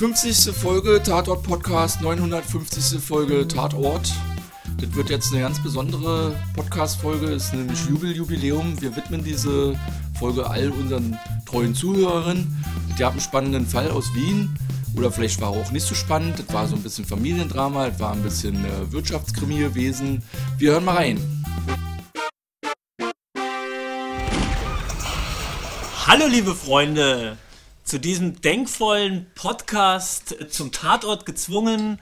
50. Folge Tatort Podcast, 950. Folge Tatort. Das wird jetzt eine ganz besondere Podcast-Folge, ist nämlich Jubeljubiläum. Wir widmen diese Folge all unseren treuen Zuhörern. Die haben einen spannenden Fall aus Wien. Oder vielleicht war er auch nicht so spannend. Das war so ein bisschen Familiendrama, das war ein bisschen äh, Wirtschaftskrimi gewesen. Wir hören mal rein. Hallo liebe Freunde, zu diesem denkvollen Podcast zum Tatort gezwungen.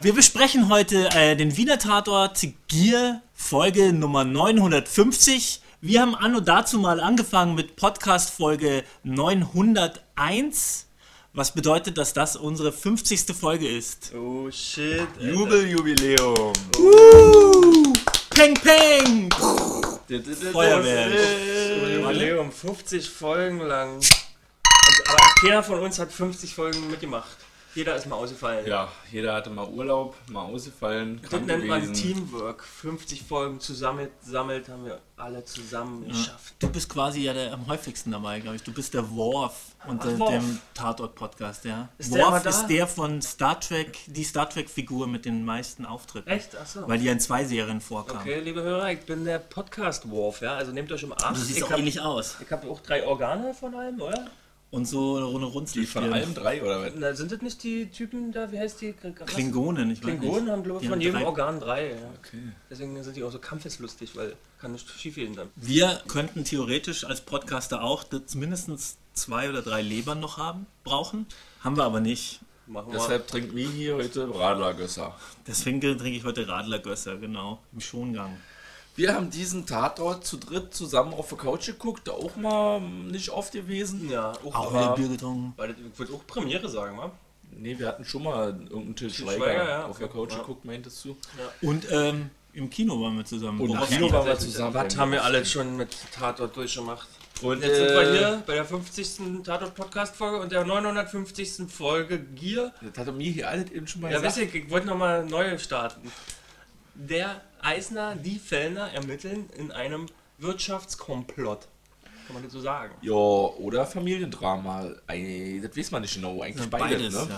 Wir besprechen heute äh, den Wiener Tatort Gier, Folge Nummer 950. Wir haben anno dazu mal angefangen mit Podcast Folge 901, was bedeutet, dass das unsere 50. Folge ist. Oh shit. Jubeljubiläum. Uh, peng peng! Feuerwehr. Jubiläum 50 Folgen lang. Aber keiner von uns hat 50 Folgen mitgemacht. Jeder ist mal ausgefallen. Ja, jeder hatte mal Urlaub, mal ausgefallen, Das nennt man gewesen. Teamwork. 50 Folgen zusammen sammelt, haben wir alle zusammen geschafft. Du bist quasi ja der am häufigsten dabei, glaube ich. Du bist der Worf unter Ach, Worf. dem Tatort-Podcast, ja. Ist der Worf da? ist der von Star Trek, die Star Trek-Figur mit den meisten Auftritten. Echt? Achso. Weil die ja in zwei Serien vorkam. Okay, liebe Hörer, ich bin der Podcast-Wolf, ja? Also nehmt euch im Arsch. Du siehst ich auch hab- ähnlich aus. Ich habe auch drei Organe von allem, oder? Und so eine Runzel. Die von allen drei oder was? Na, sind das nicht die Typen da, wie heißt die? Was? Klingonen, ich weiß Klingonen haben, glaube ich, von jedem drei- Organ drei. Ja. Okay. Deswegen sind die auch so kampfeslustig, weil kann nicht schief gehen dann. Wir könnten theoretisch als Podcaster auch das mindestens zwei oder drei Lebern noch haben, brauchen. Haben wir aber nicht. Machen wir. Deshalb trinkt Mihi heute Radlergösser. Deswegen trinke ich heute Radlergösser, genau, im Schongang. Wir haben diesen Tatort zu dritt zusammen auf der Couch geguckt, auch mal nicht oft gewesen. ja, auch, Auch Aber- wieder Bier getrunken. weil das, ich würde auch Premiere sagen, wa? Nee, wir hatten schon mal irgendeinen Til Schweiger, Schweiger, ja, auf der okay. Couch Ja. geguckt, meintest du? Und ähm, im Kino waren wir zusammen. Und im Kino waren wir zusammen. Was haben wir alle schon mit Tatort durchgemacht? Und Jetzt sind wir äh, hier bei der 50. Tatort-Podcast-Folge und der 950. Folge Gier. Das hat er mir hier alles eben schon mal Ja, gesagt. wisst ihr, ich wollte nochmal neu starten. Der Eisner, die Fellner ermitteln in einem Wirtschaftskomplott. Kann man das so sagen? Ja, oder Familiendrama. Das weiß man nicht genau. Eigentlich beides. Beides, ne?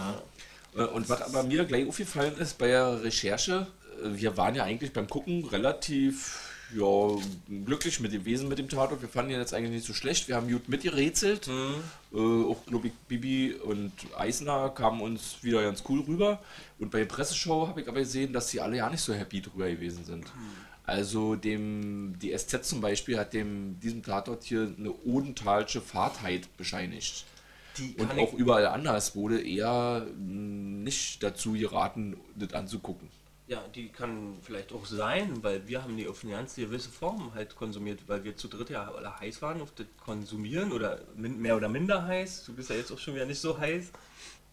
ja. Äh, Und was aber mir gleich aufgefallen ist bei der Recherche, äh, wir waren ja eigentlich beim Gucken relativ ja, glücklich mit dem Wesen mit dem Tatort. Wir fanden ihn jetzt eigentlich nicht so schlecht. Wir haben gut mitgerätselt. Äh, auch, glaube ich, Bibi und Eisner kamen uns wieder ganz cool rüber. Und bei der Presseshow habe ich aber gesehen, dass sie alle ja nicht so happy drüber gewesen sind. Also dem, die SZ zum Beispiel hat dem, diesem Tatort hier eine odentalsche Fahrtheit bescheinigt. Und auch überall anders wurde eher mh, nicht dazu geraten, das anzugucken. Ja, die kann vielleicht auch sein, weil wir haben die auf eine ganz gewisse Form halt konsumiert, weil wir zu dritt ja alle heiß waren auf das Konsumieren oder mehr oder minder heiß. Du bist ja jetzt auch schon wieder nicht so heiß.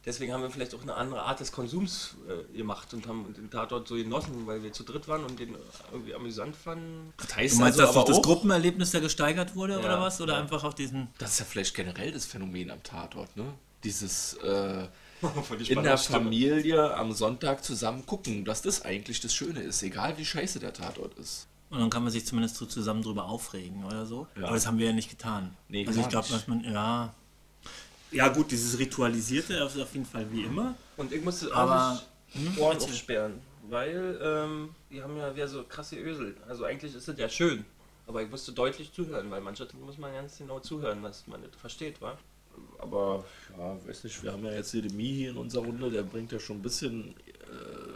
Deswegen haben wir vielleicht auch eine andere Art des Konsums äh, gemacht und haben den Tatort so genossen, weil wir zu dritt waren und den irgendwie amüsant fanden. Das heißt Du meinst, also dass doch das auch, Gruppenerlebnis da gesteigert wurde oder Ja. was? Oder einfach auf diesen. das ist ja vielleicht generell das Phänomen am Tatort, ne? Dieses äh, in der. Familie am Sonntag zusammen gucken, dass das eigentlich das Schöne ist, egal wie scheiße der Tatort ist. Und dann kann man sich zumindest so zusammen drüber aufregen oder so. Ja. Aber das haben wir ja nicht getan. Nee, also ich glaube, nicht. dass man, ja. Ja gut, dieses Ritualisierte ist auf jeden Fall wie immer. Und ich musste Aber- auch Hm, nicht Ohren aufsperren, weil ähm, die haben ja wieder so krasse Ösel. Also eigentlich ist das ja schön, aber ich musste deutlich zuhören, weil manchmal muss man ganz genau zuhören, was man nicht versteht, wa? Aber, ja, weiß nicht, wir haben ja jetzt hier den Mihi in unserer Runde, der bringt ja schon ein bisschen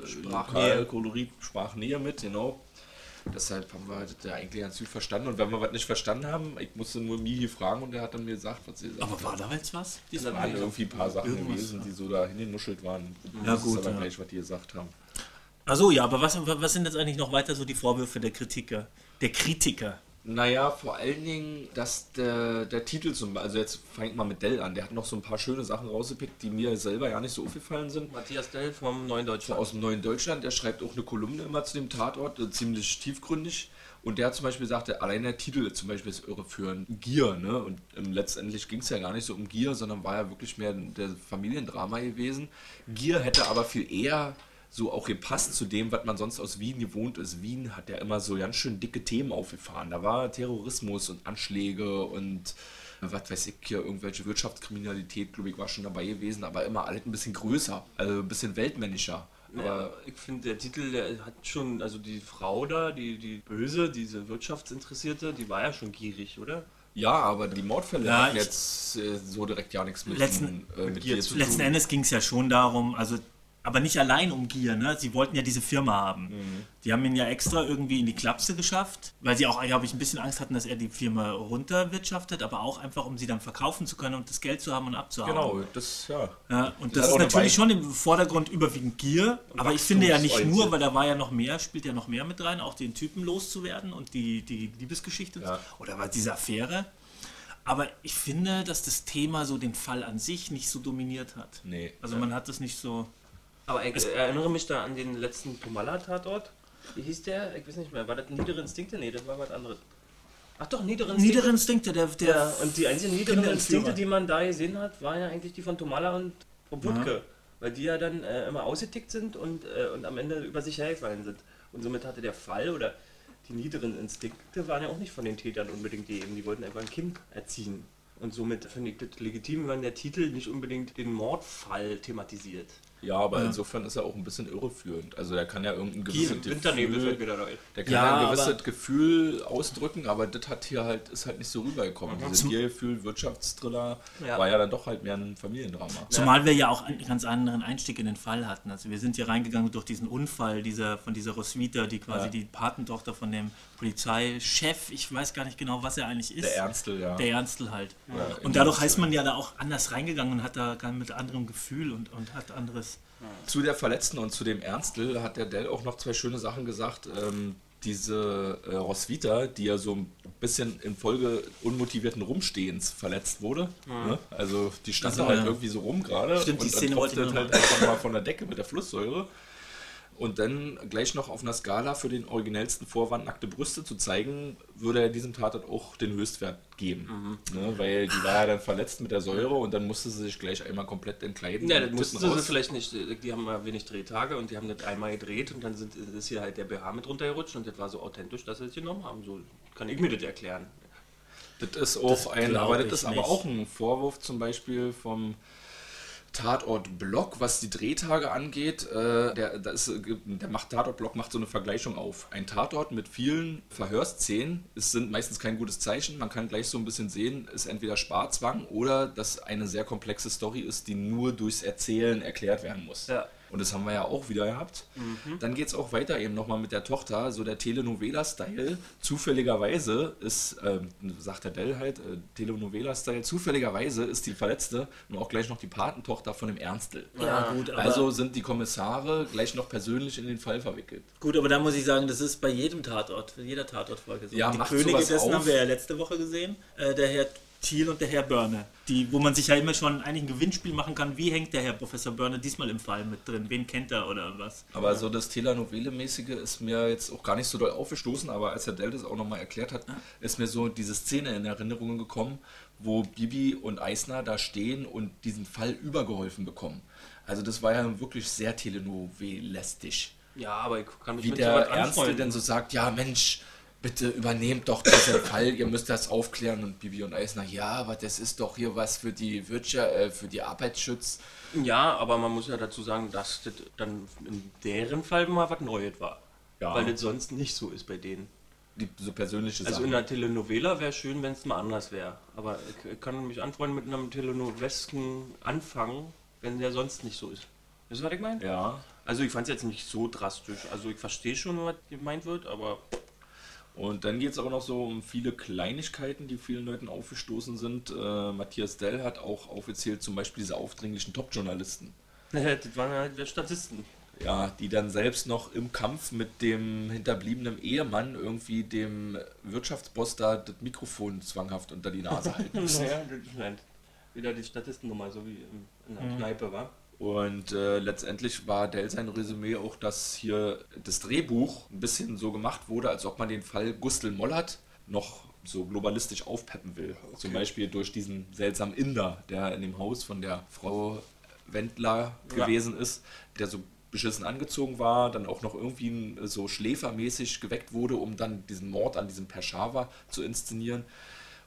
äh, Sprachnähe. Kolorit, Sprachnähe mit, genau. Deshalb haben wir das ja eigentlich ganz gut verstanden. Und wenn wir was nicht verstanden haben, ich musste nur Mihi fragen und der hat dann mir gesagt, was sie gesagt Aber war da jetzt was? Diesmal? waren irgendwie ein paar Sachen gewesen, die so da hingenuschelt waren. Ja, Das ist gut, aber ja. gleich, was die gesagt haben. Achso, ja, aber was, was sind jetzt eigentlich noch weiter so die Vorwürfe der Kritiker? Der Kritiker. Naja, vor allen Dingen, dass der, der Titel zum also jetzt fängt mal mit Dell an, der hat noch so ein paar schöne Sachen rausgepickt, die mir selber ja nicht so aufgefallen sind. Matthias Dell vom Neuen Deutschland. aus dem Neuen Deutschland, der schreibt auch eine Kolumne immer zu dem Tatort, äh, ziemlich tiefgründig. Und der hat zum Beispiel gesagt, der- allein der Titel zum Beispiel ist irreführend. Gier, ne? Und ähm, letztendlich ging es ja gar nicht so um Gier, sondern war ja wirklich mehr der Familiendrama gewesen. Gier hätte aber viel eher so auch gepasst zu dem, was man sonst aus Wien gewohnt ist. Wien hat ja immer so ganz schön dicke Themen aufgefahren. Da war Terrorismus und Anschläge und was weiß ich, hier irgendwelche Wirtschaftskriminalität, glaube ich, war schon dabei gewesen, aber immer alles ein bisschen größer, also ein bisschen weltmännischer. Ja, Aber ich finde, der Titel, der hat schon, also die Frau da, die, die Böse, diese Wirtschaftsinteressierte, die war ja schon gierig, oder? ja, aber die Mordfälle Ja, hatten jetzt äh, so direkt ja nichts mit, Letzten- äh, mit Gier dir zu zu Letzten tun. Endes ging es ja schon darum, also aber nicht allein um Gier, ne? Sie wollten ja diese Firma haben. Die haben ihn ja extra irgendwie in die Klapse geschafft, weil sie auch, glaube ich, ein bisschen Angst hatten, dass er die Firma runterwirtschaftet, aber auch einfach, um sie dann verkaufen zu können und das Geld zu haben und abzuhauen. Genau, das, ja. Ja, und Das das, ist natürlich schon im Vordergrund überwiegend Gier, aber ich finde ja nicht nur, weil da war ja noch mehr, spielt ja noch mehr mit rein, auch den Typen loszuwerden und die, die Liebesgeschichte Ja. oder war diese Affäre. Aber ich finde, dass das Thema so den Fall an sich nicht so dominiert hat. Nee. Also man hat das nicht so. Aber ich erinnere mich da an den letzten Tomala-Tatort. Wie hieß der? Ich weiß nicht mehr. War das Niedere Instinkte? Nee, das war was anderes. Ach doch, Niedere Instinkte. Niedere Instinkte, der, der und die einzigen niederen. Instinkte, die man da gesehen hat, waren ja eigentlich die von Tomala und von Wutke. Weil die ja dann äh, immer ausgetickt sind und, äh, und am Ende über sich hergefallen sind. Und somit hatte der Fall oder die niederen Instinkte waren ja auch nicht von den Tätern unbedingt gegeben. Die wollten einfach ein Kind erziehen. Und somit finde ich das legitim, wenn der Titel nicht unbedingt den Mordfall thematisiert. Ja, aber insofern ist er auch ein bisschen irreführend. Also er kann ja irgendein gewisses Gefühl, der kann Ja, ja, ein gewisses Gefühl ausdrücken, aber das hat hier halt, ist halt nicht so rübergekommen. Dieses Zum- Gefühl, Wirtschaftstriller Ja. war ja dann doch halt mehr ein Familiendrama. Zumal wir ja auch einen ganz anderen Einstieg in den Fall hatten. Also wir sind hier reingegangen durch diesen Unfall dieser, von dieser Roswitha, die quasi Ja. die Patentochter von dem Polizeichef, ich weiß gar nicht genau, was er eigentlich ist. Der Ernstl, ja. Der Ernstl halt. Ja, und dadurch heißt man ja da auch anders reingegangen und hat da gar mit anderem Gefühl und, und hat anderes. Zu der Verletzten und zu dem Ernstl hat der Dell auch noch zwei schöne Sachen gesagt. Ähm, diese äh, Roswitha, die ja so ein bisschen infolge unmotivierten Rumstehens verletzt wurde. Ne? Also die stand Ach so, da halt ja. irgendwie so rum gerade Stimmt, die und dann Szene wollte tropfte ich halt einfach mal von der Decke mit der Flusssäure. Und dann gleich noch auf einer Skala für den originellsten Vorwand nackte Brüste zu zeigen, würde er diesem Tatort auch den Höchstwert geben. Mhm. Ne? Weil die war ja dann verletzt mit der Säure und dann musste sie sich gleich einmal komplett entkleiden. Ja, das mussten sie vielleicht nicht. Die haben ja wenig Drehtage und die haben das einmal gedreht und dann sind, ist hier halt der BH mit runtergerutscht und das war so authentisch, dass sie das genommen haben. So kann ich mir das erklären. Das ist auch ein, glaub aber das ist aber nicht. auch ein Vorwurf zum Beispiel vom Tatort Block, was die Drehtage angeht. Äh, der, ist, der macht Tatort Block macht so eine Vergleichung auf. Ein Tatort mit vielen Verhörszenen es sind meistens kein gutes Zeichen. Man kann gleich so ein bisschen sehen, ist entweder Sparzwang oder dass eine sehr komplexe Story ist, die nur durchs Erzählen erklärt werden muss. Ja. Und das haben wir ja auch wieder gehabt. Dann geht es auch weiter eben nochmal mit der Tochter, so der Telenovela-Style. Zufälligerweise ist, ähm, sagt der Dell halt, äh, Telenovela-Style, zufälligerweise ist die Verletzte und auch gleich noch die Patentochter von dem Ernstl. Ja, gut, aber, Also sind die Kommissare gleich noch persönlich in den Fall verwickelt. gut, aber da muss ich sagen, das ist bei jedem Tatort, jeder Tatortfolge so. Ja, die macht Könige dessen auf. haben wir ja letzte Woche gesehen. Äh, der Herr Thiel und der Herr Börne. Die, wo man sich ja immer schon eigentlich ein Gewinnspiel machen kann, wie hängt der Herr Professor Börne diesmal im Fall mit drin? Wen kennt er oder was? Aber so das Telenovele-mäßige ist mir jetzt auch gar nicht so doll aufgestoßen, aber als Herr Dell das auch nochmal erklärt hat, ist mir so diese Szene in Erinnerungen gekommen, wo Bibi und Eisner da stehen und diesen Fall übergeholfen bekommen. Also das war ja wirklich sehr telenovelestisch. Ja, aber ich kann mich Wie mit der Ernste denn so sagt, ja Mensch, bitte übernehmt doch diesen Fall, ihr müsst das aufklären. Und Bibi und Eisner, ja, aber das ist doch hier was für die Wirtschaft, äh, für die Arbeitsschutz. Ja, aber man muss ja dazu sagen, dass das dann in deren Fall mal was Neues war. Ja. Weil das sonst nicht so ist bei denen. Die so persönliche Also Sachen. in einer Telenovela wäre schön, wenn es mal anders wäre. Aber ich, ich kann mich anfreunden mit einem telenovesken Anfang, wenn der sonst nicht so ist. Wisst ihr, was ich meine? ja. Also ich fand es jetzt nicht so drastisch. Also ich verstehe schon, was gemeint wird, aber Und dann geht es auch noch so um viele Kleinigkeiten, die vielen Leuten aufgestoßen sind. Äh, Matthias Dell hat auch aufgezählt, zum Beispiel diese aufdringlichen Top-Journalisten. das waren halt die Statisten. Ja, die dann selbst noch im Kampf mit dem hinterbliebenen Ehemann irgendwie dem Wirtschaftsboss da das Mikrofon zwanghaft unter die Nase halten müssen. Naja, das ist halt wieder die Statistennummer, so wie in, in der Kneipe war. Und äh, letztendlich war Dell sein Resümee auch, dass hier das Drehbuch ein bisschen so gemacht wurde, als ob man den Fall Gustl Mollert noch so globalistisch aufpeppen will. Zum Beispiel durch diesen seltsamen Inder, der in dem Haus von der Frau Wendler Ja. gewesen ist, der so beschissen angezogen war, dann auch noch irgendwie so schläfermäßig geweckt wurde, um dann diesen Mord an diesem Peshawar zu inszenieren.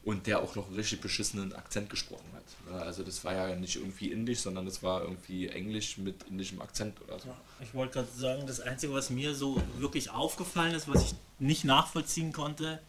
Und der auch noch einen richtig beschissenen Akzent gesprochen hat. Also das war ja nicht irgendwie indisch, sondern das war irgendwie englisch mit indischem Akzent oder so. Ich wollte gerade sagen, das Einzige, was mir so wirklich aufgefallen ist, was ich nicht nachvollziehen konnte,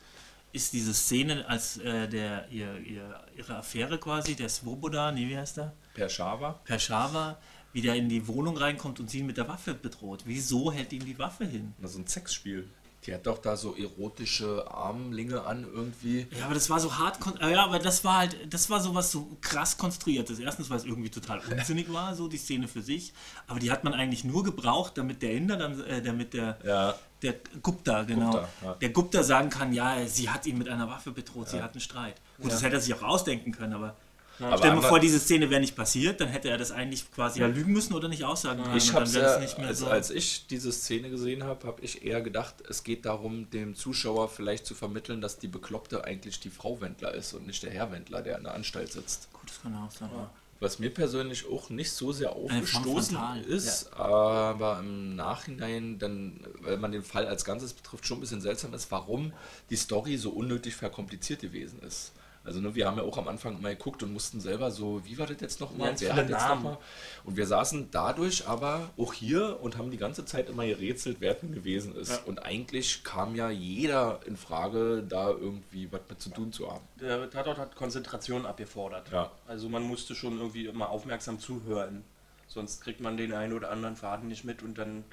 ist diese Szene, als äh, der ihr, ihr, ihre Affäre quasi, der Svoboda, nee, wie heißt der? Pershava. Pershava, wie der in die Wohnung reinkommt und sie ihn mit der Waffe bedroht. Wieso hält ihm die Waffe hin? Na, so ein Sexspiel. Die hat doch da so erotische Armlinge an irgendwie. Ja, aber das war so hart, ja, aber das war halt, das war sowas so krass konstruiertes. Erstens, weil es irgendwie total unsinnig war, so die Szene für sich. Aber die hat man eigentlich nur gebraucht, damit der Inder dann, äh, damit der, Ja. der Gupta, genau, Gupta, ja. der Gupta sagen kann, ja, sie hat ihn mit einer Waffe bedroht, sie hatten Streit. Gut, das hätte er sich auch ausdenken können, aber, Aber stell dir vor, diese Szene wäre nicht passiert, dann hätte er das eigentlich quasi ja lügen müssen oder nicht aussagen können. Ich dann ja, nicht mehr als, so. als ich diese Szene gesehen habe, habe ich eher gedacht, es geht darum, dem Zuschauer vielleicht zu vermitteln, dass die Bekloppte eigentlich die Frau Wendler ist und nicht der Herr Wendler, der in der Anstalt sitzt. Gut, das kann auch sein. ja. Was mir persönlich auch nicht so sehr aufgestoßen ist, aber im Nachhinein dann, weil man den Fall als Ganzes betrifft, schon ein bisschen seltsam ist, warum die Story so unnötig verkompliziert gewesen ist. Also ne, wir haben ja auch am Anfang mal geguckt und mussten selber so, wie war das jetzt nochmal? Ganz viele Namen. noch mal? Und wir saßen dadurch aber auch hier und haben die ganze Zeit immer gerätselt, wer denn gewesen ist. Und eigentlich kam ja jeder in Frage, da irgendwie was mit zu tun zu haben. Der Tatort hat Konzentration abgefordert. Ja. Also man musste schon irgendwie immer aufmerksam zuhören. Sonst kriegt man den einen oder anderen Faden nicht mit und dann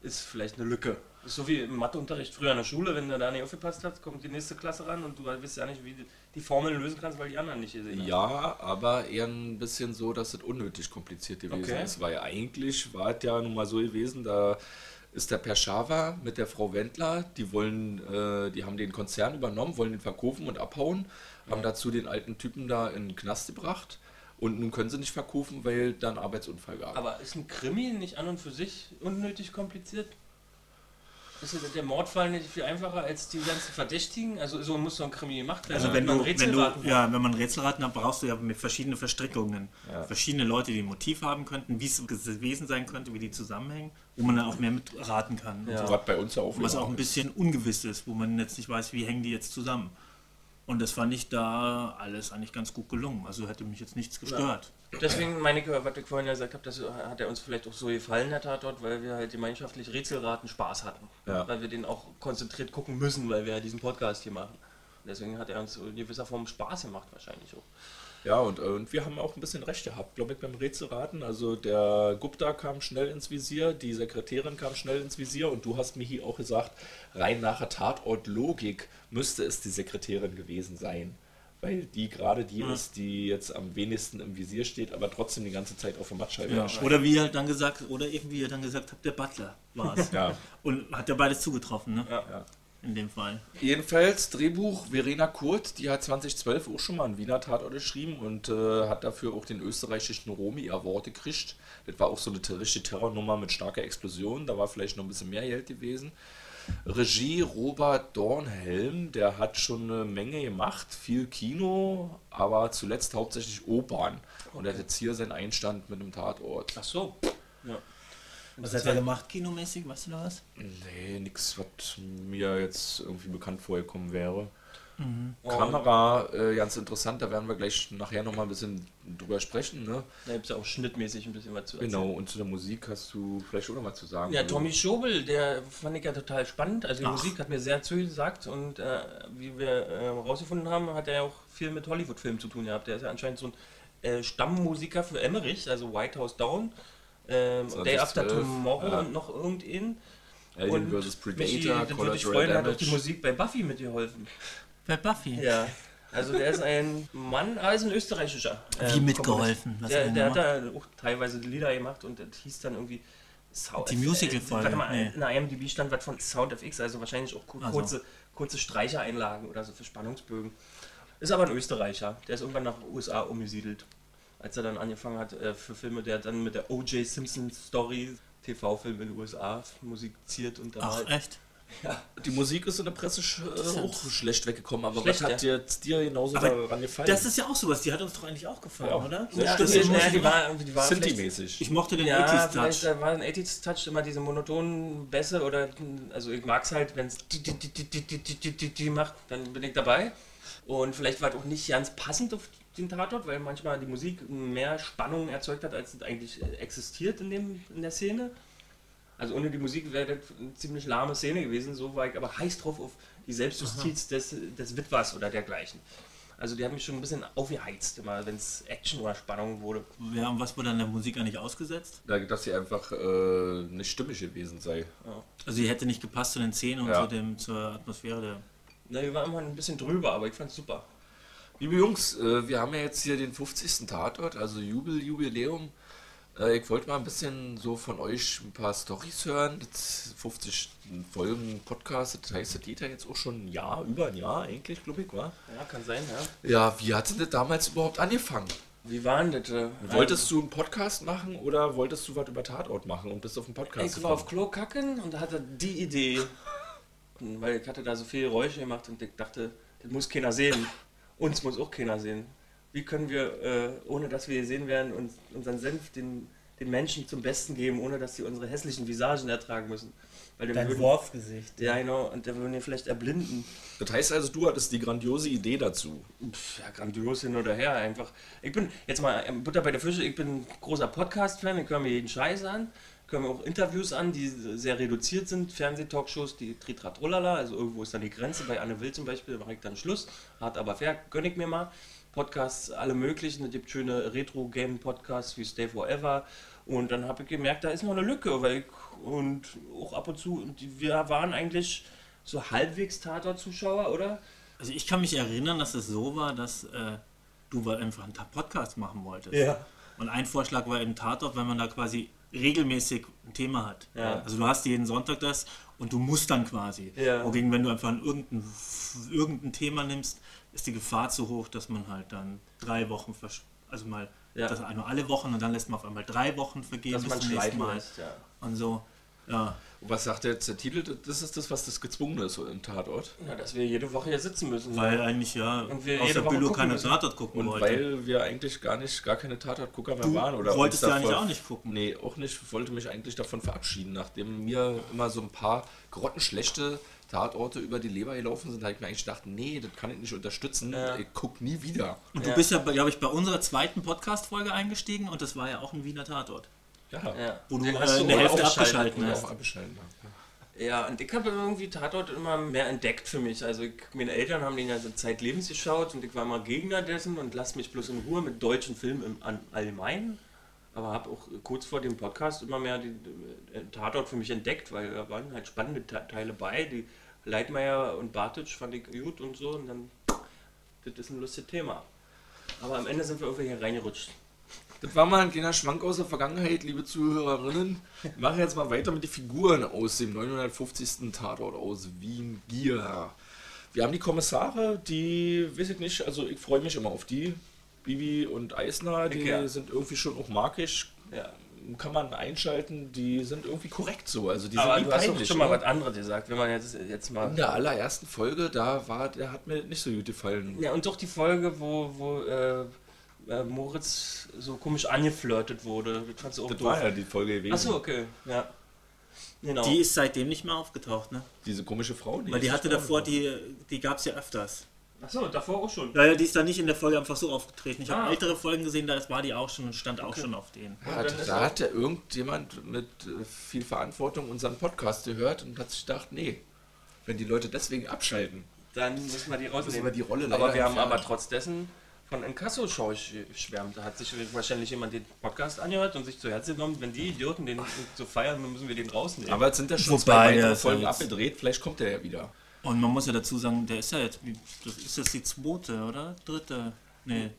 ist vielleicht eine Lücke. Das ist so wie im Matheunterricht früher in der Schule, wenn du da nicht aufgepasst hast, kommt die nächste Klasse ran und du weißt ja nicht, wie du die Formeln lösen kannst, weil die anderen nicht gesehen haben. Ja, aber eher ein bisschen so, dass es unnötig kompliziert gewesen Okay. ist, weil eigentlich war es ja nun mal so gewesen, da ist der Pershava mit der Frau Wendler, die wollen, äh, die haben den Konzern übernommen, wollen den verkaufen und abhauen, haben dazu den alten Typen da in den Knast gebracht und nun können sie nicht verkaufen, weil da einen Arbeitsunfall gab. Aber ist ein Krimi nicht an und für sich unnötig kompliziert? Ist der Mordfall nicht viel einfacher als die ganzen Verdächtigen? Also so muss so ein Krimi gemacht werden. Also wenn damit du, man wenn du, Rätselraten ja, wenn man Rätselraten hat, brauchst du ja mit verschiedene Verstrickungen. Ja. Verschiedene Leute, die ein Motiv haben könnten, wie es gewesen sein könnte, wie die zusammenhängen, wo man dann auch mehr mitraten kann. und Ja. so. Was bei uns ja auch Was auch ein bisschen ungewiss ist, wo man jetzt nicht weiß, wie hängen die jetzt zusammen. Und das fand ich da alles eigentlich ganz gut gelungen. Also hätte mich jetzt nichts gestört. Deswegen meine ich, was ich vorhin ja gesagt habe, das hat er uns vielleicht auch so gefallen, der Tatort, weil wir halt gemeinschaftlich Rätselraten Spaß hatten. Ja. Weil wir den auch konzentriert gucken müssen, weil wir ja diesen Podcast hier machen. Deswegen hat er uns in gewisser Form Spaß gemacht wahrscheinlich auch. Ja, und, äh, und wir haben auch ein bisschen recht gehabt, glaube ich, beim Rätselraten. Also der Gupta kam schnell ins Visier, die Sekretärin kam schnell ins Visier und du hast mir hier auch gesagt, rein nach der Tatort-Logik müsste es die Sekretärin gewesen sein. Weil die gerade die ist, die jetzt am wenigsten im Visier steht, aber trotzdem die ganze Zeit auf der Mattscheibe Ja. Oder wie ihr halt dann gesagt, oder irgendwie ihr dann gesagt habt, der Butler war es. Ja. Und hat ja beides zugetroffen, ne? Ja. In dem Fall. Jedenfalls Drehbuch Verena Kurt, die hat 2012 auch schon mal einen Wiener Tatort geschrieben und äh, hat dafür auch den österreichischen Romy Award gekriegt. Das war auch so eine ter- richtige Terrornummer mit starker Explosion, da war vielleicht noch ein bisschen mehr Geld gewesen. Regie Robert Dornhelm, der hat schon eine Menge gemacht, viel Kino, aber zuletzt hauptsächlich Opern. Und er hat jetzt hier seinen Einstand mit einem Tatort. Ach so. Ja. Was hat er gemacht, kinomäßig? Weißt du da was? Nee, nix, was mir jetzt irgendwie bekannt vorgekommen wäre. Oh, Kamera, äh, ganz interessant, da werden wir gleich nachher nochmal ein bisschen drüber sprechen. Ne? Da gibt es ja auch schnittmäßig ein bisschen was zu erzählen. Genau, und zu der Musik hast du vielleicht auch noch mal zu sagen. Ja, Also, Tommy Schobel, der fand ich ja total spannend. Also die Ach. Musik hat mir sehr zugesagt und äh, wie wir äh, rausgefunden haben, hat er ja auch viel mit Hollywood-Filmen zu tun gehabt. Der ist ja anscheinend so ein äh, Stammmusiker für Emmerich, also White House Down, ähm, Day After 2012, Tomorrow ja. und noch irgendein. Alien und vs. Michi, Predator, das würde dich freuen, hat auch die. Musik bei Buffy mitgeholfen. Bei Buffy. Ja. Also der ist ein Mann, aber ist ein österreichischer. äh, Wie mitgeholfen? Komponist. Was Der, hat er der hat da auch teilweise Lieder gemacht und das hieß dann irgendwie Sound Die Musical-Folge, Warte mal, nee. in der IMDb stand was von Sound FX, also wahrscheinlich auch ku- Also. kurze, kurze Streichereinlagen oder so für Spannungsbögen. Ist aber ein Österreicher, der ist irgendwann nach USA umgesiedelt als er dann angefangen hat äh, für Filme, der dann mit der O.J. Simpson Story TV-Film in den USA musiziert und dann Ach, halt echt? Ja. Die Musik ist in der Presse sch auch schlecht weggekommen, aber schlecht, was hat ja. dir, dir genauso aber daran gefallen? Das ist ja auch sowas, die hat uns doch eigentlich auch gefallen, ja. oder? Ja, stimmt. Ja, die, die war, die war mäßig Ich mochte den ja, 80s-Touch. Da war ein 80s-Touch immer diese monotonen Bässe oder, also ich mag es halt, wenn es die, macht, dann bin ich dabei. Und vielleicht war es auch nicht ganz passend auf die den Tatort, weil manchmal die Musik mehr Spannung erzeugt hat, als es eigentlich äh, existiert in, dem, in der Szene. Also ohne die Musik wäre das eine ziemlich lahme Szene gewesen. So war ich aber heiß drauf auf die Selbstjustiz des, des Witwers oder dergleichen. Also die haben mich schon ein bisschen aufgeheizt, immer wenn es Action oder Spannung wurde. Ja, und was wurde an der Musik eigentlich ausgesetzt? Da- Dass sie einfach äh, nicht stimmig gewesen sei. Also die hätte nicht gepasst zu den Szenen und Ja. zu dem, zur Atmosphäre der. Na, die war immer ein bisschen drüber, aber ich fand's super. Liebe Jungs, äh, wir haben ja jetzt hier den 50. Tatort, also Jubel, Jubiläum. Äh, ich wollte mal ein bisschen so von euch ein paar Storys hören. Das 50 Folgen Podcast, das heißt, das geht ja jetzt auch schon ein Jahr, über ein Jahr eigentlich, glaube ich, war. Ja, kann sein, ja. Ja, wie hat denn das damals überhaupt angefangen? Wie war denn das? äh, Wolltest du einen Podcast machen oder wolltest du was über Tatort machen und bist auf den Podcast Ich war auf Klo kacken und hatte die Idee, weil ich hatte da so viele Geräusche gemacht und ich dachte, das muss keiner sehen. Uns muss auch keiner sehen. Wie können wir, äh, ohne dass wir gesehen werden, uns, unseren Senf den, den Menschen zum Besten geben, ohne dass sie unsere hässlichen Visagen ertragen müssen? Weil Dein würden, Wurfgesicht. Ja, genau, und der würden wir vielleicht erblinden. Das heißt also, du hattest die grandiose Idee dazu. Pff, ja, grandios hin oder her einfach. Ich bin, jetzt mal ähm, Butter bei der Fische, ich bin großer Podcast-Fan, ich höre mir jeden Scheiß an. Höre mir auch Interviews an, die sehr reduziert sind, Fernsehtalkshows, die Tritratrolala, also irgendwo ist dann die Grenze, bei Anne Will zum Beispiel, mache ich dann Schluss, hart aber fair, gönne ich mir mal. Podcasts, alle möglichen, es gibt schöne Retro-Game-Podcasts wie Stay Forever und dann habe ich gemerkt, da ist noch eine Lücke, weil ich, und auch ab und zu, und wir waren eigentlich so halbwegs Tatort-Zuschauer, oder? Also ich kann mich erinnern, dass es so war, dass äh, du einfach einen Podcast machen wolltest. Ja. Und ein Vorschlag war im Tatort, wenn man da quasi regelmäßig ein Thema hat. Ja. Also du hast jeden Sonntag das und du musst dann quasi. Ja. Wogegen, wenn du einfach ein irgendein, irgendein Thema nimmst, ist die Gefahr zu hoch, dass man halt dann drei Wochen, versch also mal, Ja. das nur alle Wochen und dann lässt man auf einmal drei Wochen vergehen Dass bis zum nächsten Mal. lässt, ja. Und so, ja. Und was sagt jetzt der Titel? Das ist das, was das gezwungen ist so im Tatort. Ja, dass wir jede Woche hier sitzen müssen. Weil eigentlich ja Und wir außer jede Woche Bülow keine müssen. Tatort gucken Und wollte. weil wir eigentlich gar nicht, gar keine Tatortgucker mehr Du waren. Oder wolltest ja eigentlich auch nicht gucken. Nee, auch nicht. Ich wollte mich eigentlich davon verabschieden. Nachdem mir immer so ein paar grottenschlechte Tatorte über die Leber gelaufen sind, habe ich mir eigentlich gedacht, nee, das kann ich nicht unterstützen. Ja. Ich guck nie wieder. Und du Ja. bist ja, glaube ich, bei unserer zweiten Podcast-Folge eingestiegen und das war ja auch ein Wiener Tatort. Ja. Ja. Wo du, Den äh, hast eine auch Hälfte abgeschalten hast. Abgeschalten. Ja. Ja, und ich habe irgendwie Tatort immer mehr entdeckt für mich. Also ich, meine Eltern haben den ja so zeitlebens geschaut und ich war immer Gegner dessen und lass mich bloß in Ruhe mit deutschen Filmen im an- Allgemeinen. Aber habe auch kurz vor dem Podcast immer mehr den äh, Tatort für mich entdeckt, weil da waren halt spannende Te- Teile bei. Die Leitmeier und Bartic fand ich gut und so. Und dann, das ist ein lustiges Thema. Aber am Ende sind wir irgendwie hier reingerutscht. Das war mal ein kleiner Schwank aus der Vergangenheit, liebe Zuhörerinnen. Ich mache jetzt mal weiter mit den Figuren aus dem 950. Tatort aus Wien Gier. Wir haben die Kommissare, die, weiß ich nicht, also ich freue mich immer auf die. Bibi und Eisner, die ja. sind irgendwie schon auch magisch. Ja. Kann man einschalten, die sind irgendwie korrekt so. Also die Aber sind nie du hast doch schon mal ne? was anderes gesagt, wenn man jetzt, jetzt mal In der allerersten Folge, da war, der hat mir nicht so gut gefallen. Ja, und doch die Folge, wo, wo äh, äh, Moritz so komisch angeflirtet wurde. Das Das doof. war ja die Folge gewesen. Achso, okay. Ja. Genau. Die ist seitdem nicht mehr aufgetaucht, ne? Diese komische Frau. Weil die hatte davor, die, die gab es ja öfters. Achso, davor auch schon. Ja, ja, die ist dann nicht in der Folge einfach so aufgetreten. Ich Ah. habe ältere Folgen gesehen, da war die auch schon und stand auch schon auf denen. Ja, da, da auch- hat ja irgendjemand mit äh, viel Verantwortung unseren Podcast gehört und hat sich gedacht, nee, wenn die Leute deswegen abschalten, Dann müssen wir die rausnehmen. müssen wir die Rolle aber wir haben aber trotz dessen von Inkasso-Show geschwärmt. Da hat sich wahrscheinlich jemand den Podcast angehört und sich zu Herzen genommen, wenn die Idioten den so feiern, dann müssen wir den rausnehmen. Aber es sind ja schon Wobei, zwei der weitere Folgen ja jetzt- abgedreht, vielleicht kommt der ja wieder. Und man muss ja dazu sagen, der ist ja jetzt, wie- das ist das die zweite, oder? Dritte? Nee.